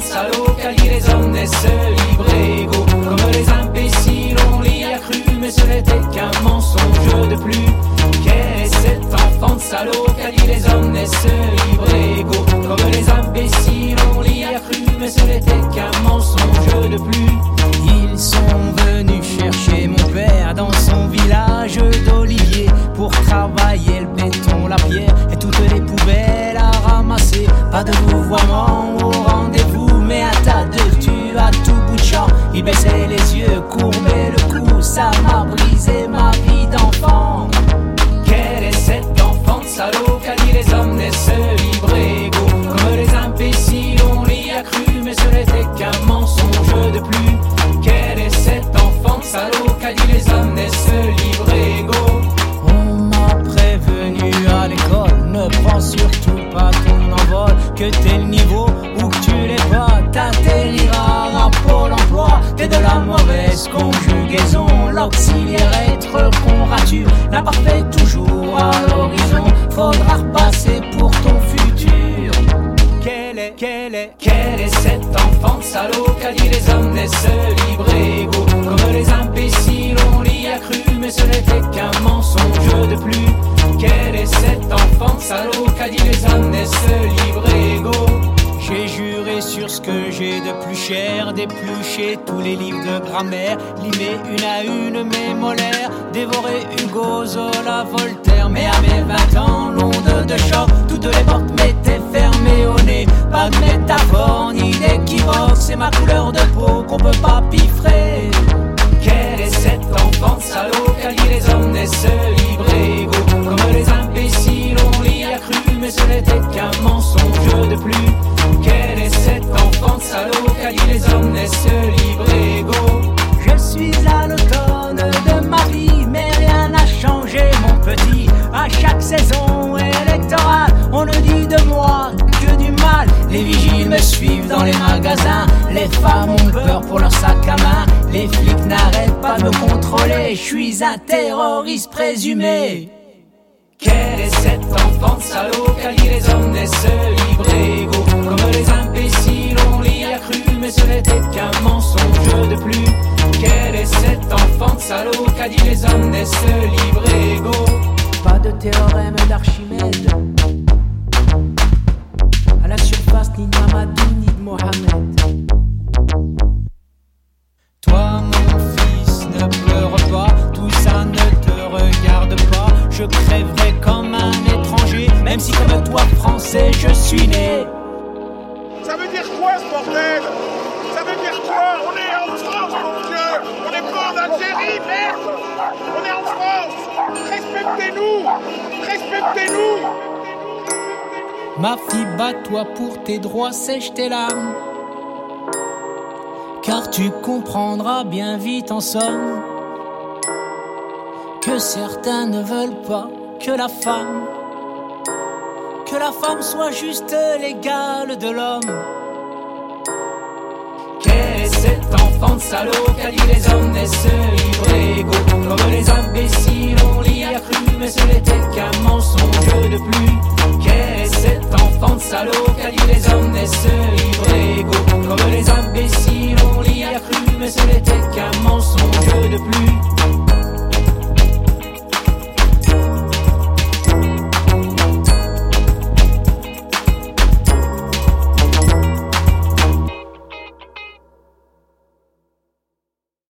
Sa localiser les hommes des seuls libres égaux, comme les plus. Quel est cet enfant salaud qu'a dit les hommes naissent libres et égaux On m'a prévenu à l'école, ne prends surtout pas ton envol, que t'es le niveau où que tu l'es pas, t'atterriras à Pôle emploi, t'es de la mauvaise conjugaison, l'auxiliaire être qu'on rature, n'a pas fait toujours à est, quel est, Quel est cet enfant salaud qu'a dit les hommes naissent libres égaux Comme les imbéciles, on l'y a cru, mais ce n'était qu'un mensonge de plus. Quel est cet enfant salaud qu'a dit les hommes naissent libres égaux? J'ai juré sur ce que j'ai de plus cher, d'éplucher tous les livres de grammaire, limer une à une mes molaires, dévorer Hugo, Zola, Voltaire. C'est ma couleur de peau qu'on peut pas piffrer. Quel est cet enfant de salaud qu'a les hommes naissent libres et égaux Comme les imbéciles, on l'y a cru, mais ce n'était qu'un mensonge de plus. Quel est cet enfant de salaud qu'a les hommes naissent libres les femmes ont peur pour leur sac à main. Les flics n'arrêtent pas de me contrôler, je suis un terroriste présumé. Quel est cet enfant de salaud qu'a dit les hommes naissent libres et égaux? Comme les imbéciles, on l'y a cru, mais ce n'était qu'un mensonge de plus. Quel est cet enfant de salaud qu'a dit les hommes naissent libres et égaux? Pas de théorème d'Archimède. À la surface, ni de ni de Mohamed. Français, je suis né. Ça veut dire quoi ce bordel? Ça veut dire quoi? On est en France, mon Dieu! On n'est pas en Algérie, merde! On est en France! Respectez-nous! Respectez-nous! Ma fille, bats-toi pour tes droits, sèche tes larmes. Car tu comprendras bien vite en somme que certains ne veulent pas que la femme, que la femme soit juste l'égale de l'homme. Qu'est cet enfant de salaud qu'a dit les hommes naissent ivrégaux Comme les imbéciles, on l'y a cru, mais ce n'était qu'un mensonge de plus. Qu'est cet enfant de salaud qu'a dit les hommes naissent ivrégaux Comme les imbéciles, on l'y a cru, mais ce n'était qu'un mensonge de plus.